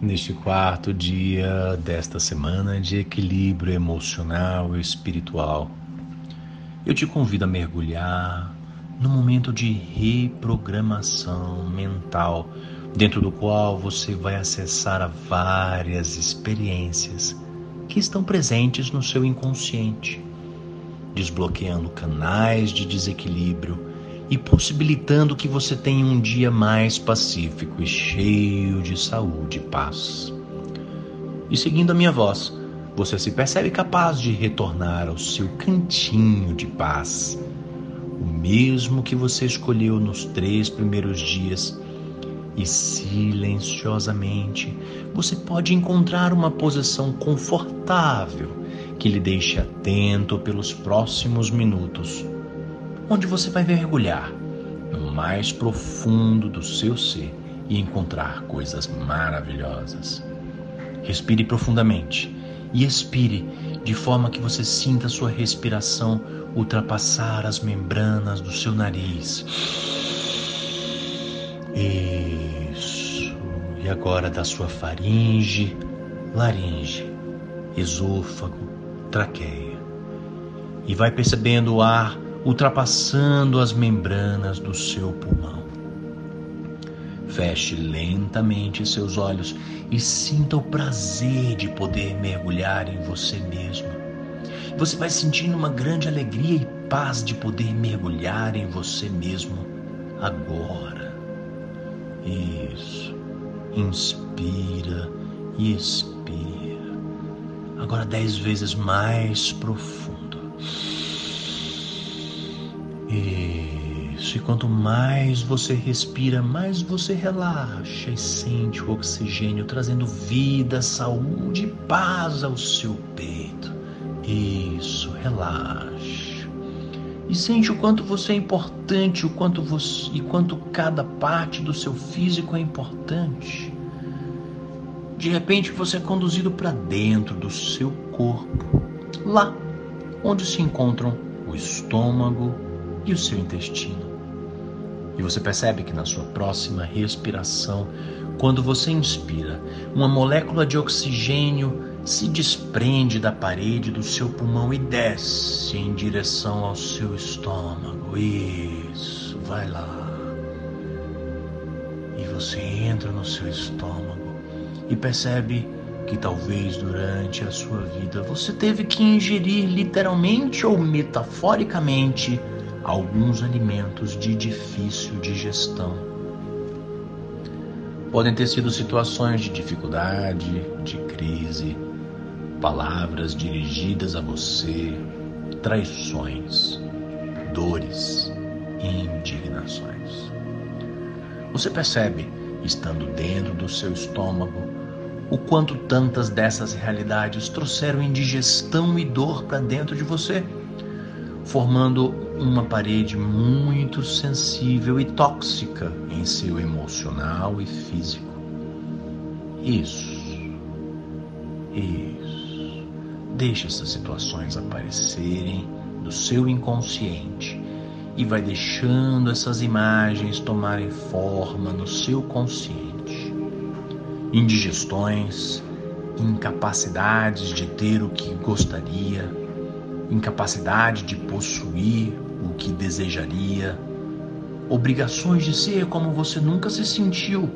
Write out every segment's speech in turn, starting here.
neste quarto dia desta semana de equilíbrio emocional e espiritual. Eu te convido a mergulhar no momento de reprogramação mental, dentro do qual você vai acessar várias experiências que estão presentes no seu inconsciente, desbloqueando canais de desequilíbrio e possibilitando que você tenha um dia mais pacífico e cheio de saúde e paz. E seguindo a minha voz, você se percebe capaz de retornar ao seu cantinho de paz, o mesmo que você escolheu nos três primeiros dias, e silenciosamente você pode encontrar uma posição confortável que lhe deixe atento pelos próximos minutos onde você vai mergulhar no mais profundo do seu ser e encontrar coisas maravilhosas. Respire profundamente e expire de forma que você sinta sua respiração ultrapassar as membranas do seu nariz. Isso. E agora da sua faringe, laringe, esôfago, traqueia. E vai percebendo o ar ultrapassando as membranas do seu pulmão. Feche lentamente seus olhos e sinta o prazer de poder mergulhar em você mesmo. Você vai sentindo uma grande alegria e paz de poder mergulhar em você mesmo agora. Isso. Inspira e expira. Agora dez vezes mais profundo. Isso, e quanto mais você respira, mais você relaxa e sente o oxigênio trazendo vida, saúde e paz ao seu peito. Isso, relaxa. E sente o quanto você é importante, o quanto você e quanto cada parte do seu físico é importante. De repente você é conduzido para dentro do seu corpo, lá onde se encontram o estômago, e o seu intestino. E você percebe que na sua próxima respiração, quando você inspira, uma molécula de oxigênio se desprende da parede do seu pulmão e desce em direção ao seu estômago. Isso, vai lá. E você entra no seu estômago e percebe que talvez durante a sua vida você teve que ingerir literalmente ou metaforicamente alguns alimentos de difícil digestão. Podem ter sido situações de dificuldade, de crise, palavras dirigidas a você, traições, dores e indignações. Você percebe, estando dentro do seu estômago, o quanto tantas dessas realidades trouxeram indigestão e dor para dentro de você, formando uma parede muito sensível e tóxica em seu emocional e físico. Isso. Isso. Deixe essas situações aparecerem do seu inconsciente e vai deixando essas imagens tomarem forma no seu consciente. Indigestões, incapacidades de ter o que gostaria, incapacidade de possuir que desejaria, obrigações de ser como você nunca se sentiu,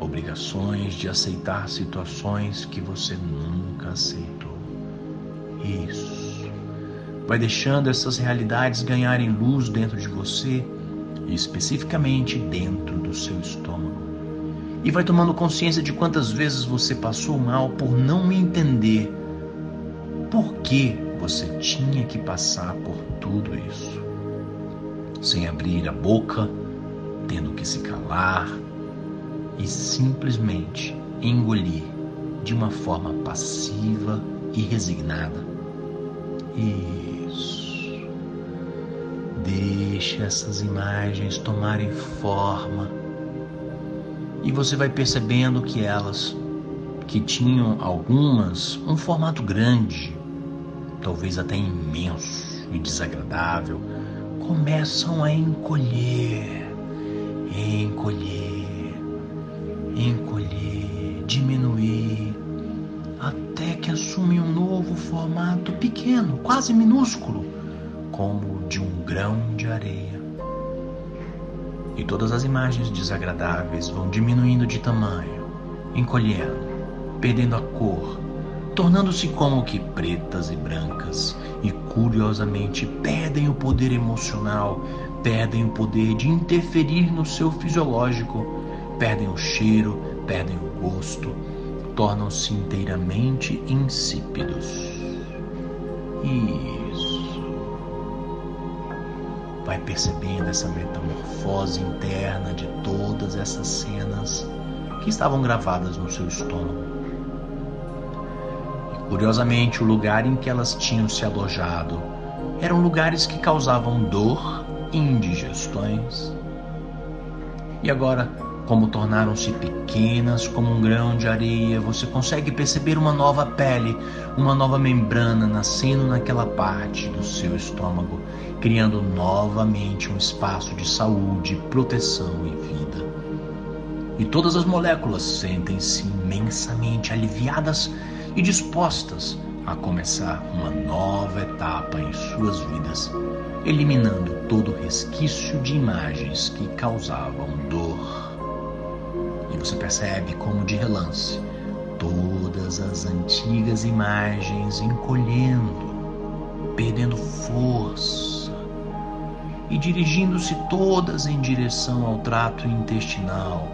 obrigações de aceitar situações que você nunca aceitou. Isso. Vai deixando essas realidades ganharem luz dentro de você e especificamente dentro do seu estômago. E vai tomando consciência de quantas vezes você passou mal por não entender por que você tinha que passar por tudo isso, sem abrir a boca, tendo que se calar e simplesmente engolir de uma forma passiva e resignada. Isso. Deixe essas imagens tomarem forma e você vai percebendo que elas, que tinham algumas um formato grande, talvez até imenso e desagradável, começam a encolher, encolher, encolher diminuir até que assumem um novo formato pequeno, quase minúsculo, como o de um grão de areia. E todas as imagens desagradáveis vão diminuindo de tamanho, encolhendo, perdendo a cor, tornando-se como que pretas e brancas, e curiosamente perdem o poder emocional, perdem o poder de interferir no seu fisiológico, perdem o cheiro, perdem o gosto, tornam-se inteiramente insípidos. Isso. Vai percebendo essa metamorfose interna de todas essas cenas que estavam gravadas no seu estômago. Curiosamente, o lugar em que elas tinham se alojado eram lugares que causavam dor e indigestões. E agora como tornaram-se pequenas como um grão de areia, você consegue perceber uma nova pele, uma nova membrana nascendo naquela parte do seu estômago, criando novamente um espaço de saúde, proteção e vida. E todas as moléculas sentem-se imensamente aliviadas e dispostas a começar uma nova etapa em suas vidas, eliminando todo resquício de imagens que causavam dor. E você percebe como de relance todas as antigas imagens encolhendo, perdendo força e dirigindo-se todas em direção ao trato intestinal,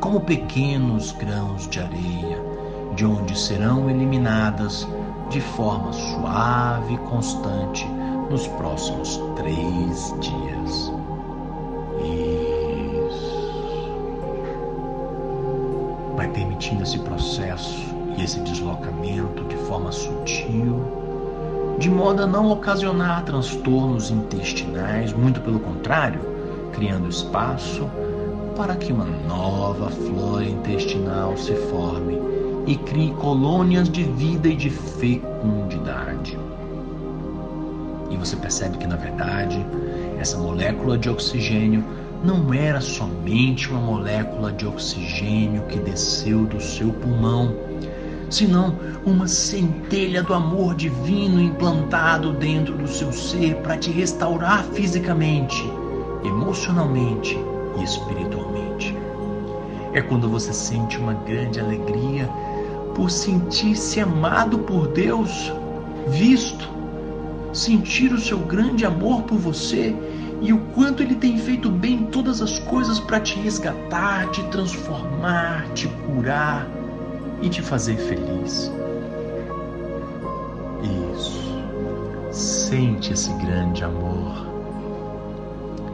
como pequenos grãos de areia, de onde serão eliminadas de forma suave e constante nos próximos três dias. vai permitindo esse processo e esse deslocamento de forma sutil, de modo a não ocasionar transtornos intestinais, muito pelo contrário, criando espaço para que uma nova flora intestinal se forme e crie colônias de vida e de fecundidade. E você percebe que, na verdade, essa molécula de oxigênio não era somente uma molécula de oxigênio que desceu do seu pulmão, senão uma centelha do amor divino implantado dentro do seu ser para te restaurar fisicamente, emocionalmente e espiritualmente. É quando você sente uma grande alegria por sentir-se amado por Deus, visto, sentir o seu grande amor por você e o quanto ele tem feito bem todas as coisas para te resgatar, te transformar, te curar e te fazer feliz. Isso. Sente esse grande amor.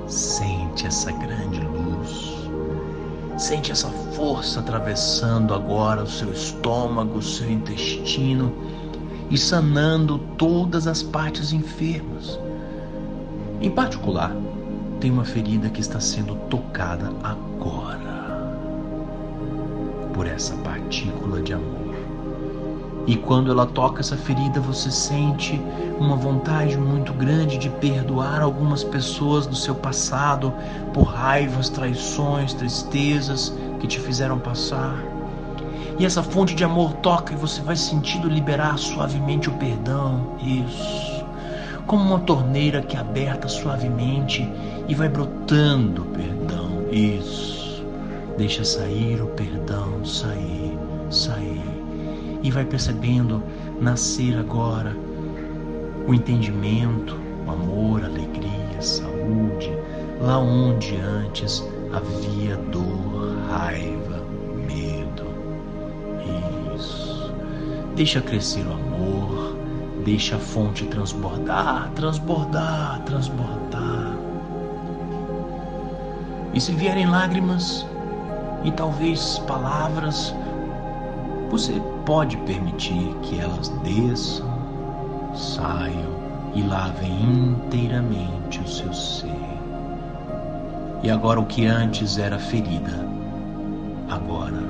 Sente essa grande luz. Sente essa força atravessando agora o seu estômago, o seu intestino e sanando todas as partes enfermas em particular, tem uma ferida que está sendo tocada agora por essa partícula de amor. E quando ela toca essa ferida, você sente uma vontade muito grande de perdoar algumas pessoas do seu passado por raivas, traições, tristezas que te fizeram passar. E essa fonte de amor toca e você vai sentindo liberar suavemente o perdão. Isso como uma torneira que é aberta suavemente e vai brotando perdão. Isso. Deixa sair o perdão, sair, sair. E vai percebendo nascer agora o entendimento, o amor, a alegria, a saúde, lá onde antes havia dor, raiva, medo. Isso. Deixa crescer o amor Deixa a fonte transbordar, transbordar, transbordar. E se vierem lágrimas e talvez palavras, você pode permitir que elas desçam, saiam e lavem inteiramente o seu ser. E agora o que antes era ferida, agora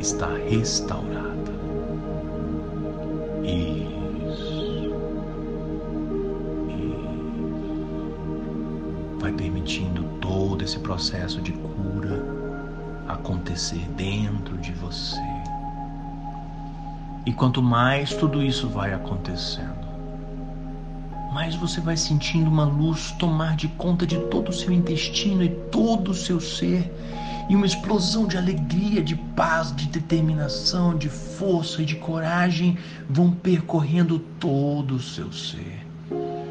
está restaurado. Isso. Vai permitindo todo esse processo de cura acontecer dentro de você. E quanto mais tudo isso vai acontecendo, mais você vai sentindo uma luz tomar de conta de todo o seu intestino e todo o seu ser, e uma explosão de alegria, de paz, de determinação, de força e de coragem vão percorrendo todo o seu ser.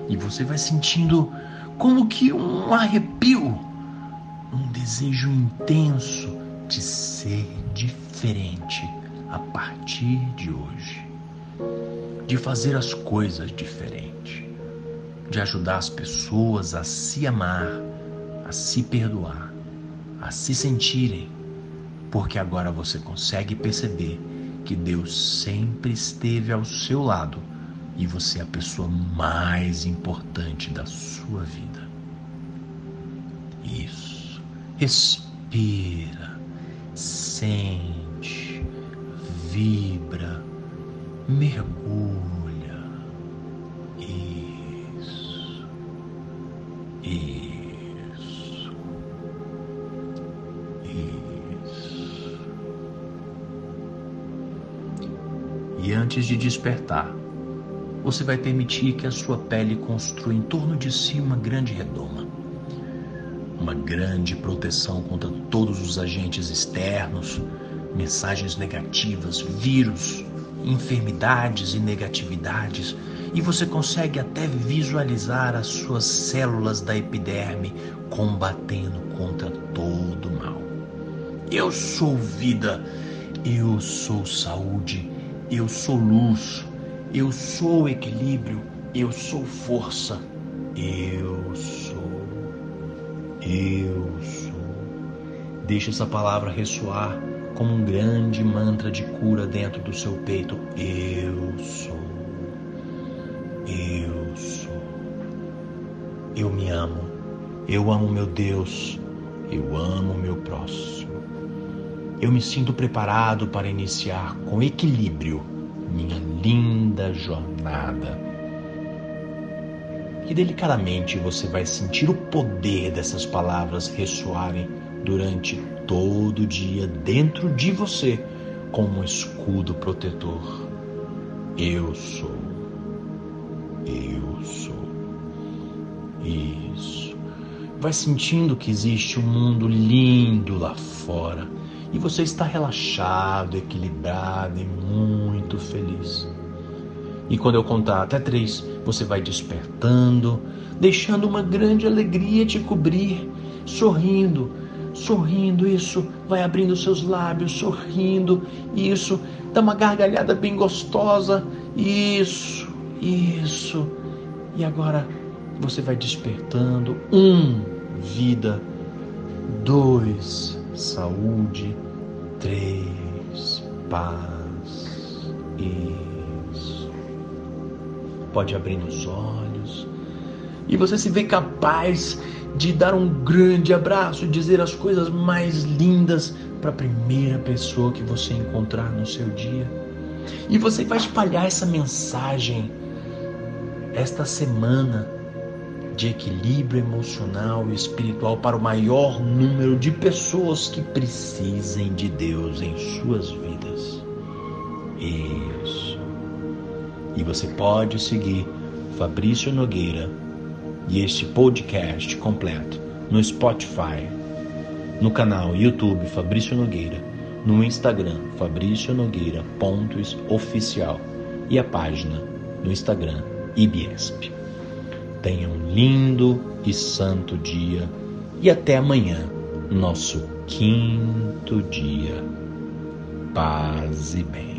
E você vai sentindo como que um arrepio, um desejo intenso de ser diferente a partir de hoje, de fazer as coisas diferentes de ajudar as pessoas a se amar, a se perdoar, a se sentirem, porque agora você consegue perceber que Deus sempre esteve ao seu lado e você é a pessoa mais importante da sua vida. Isso. Respira, sente, vibra, mergulha Isso. Isso. E antes de despertar, você vai permitir que a sua pele construa em torno de si uma grande redoma. Uma grande proteção contra todos os agentes externos, mensagens negativas, vírus, enfermidades e negatividades e você consegue até visualizar as suas células da epiderme combatendo contra todo o mal. Eu sou vida, eu sou saúde, eu sou luz, eu sou equilíbrio, eu sou força, eu sou, eu sou. Deixe essa palavra ressoar como um grande mantra de cura dentro do seu peito. Eu sou. Eu sou. Eu me amo. Eu amo meu Deus. Eu amo meu próximo. Eu me sinto preparado para iniciar com equilíbrio minha linda jornada. E delicadamente você vai sentir o poder dessas palavras ressoarem durante todo o dia dentro de você como um escudo protetor. Eu sou. Eu sou. Isso. Vai sentindo que existe um mundo lindo lá fora e você está relaxado, equilibrado e muito feliz. E quando eu contar até três, você vai despertando, deixando uma grande alegria te cobrir, sorrindo, sorrindo, isso, vai abrindo seus lábios, sorrindo, isso, dá uma gargalhada bem gostosa, isso, isso. E agora você vai despertando. Um, vida. Dois, saúde. Três, paz. Isso. Pode abrir os olhos. E você se vê capaz de dar um grande abraço, dizer as coisas mais lindas para a primeira pessoa que você encontrar no seu dia. E você vai espalhar essa mensagem esta semana de equilíbrio emocional e espiritual para o maior número de pessoas que precisem de Deus em suas vidas. Isso. E você pode seguir Fabrício Nogueira e este podcast completo no Spotify, no canal YouTube Fabrício Nogueira, no Instagram Fabrício Nogueira pontos oficial e a página no Instagram IBESP. Tenha um lindo e santo dia e até amanhã, nosso quinto dia. Paz e bem.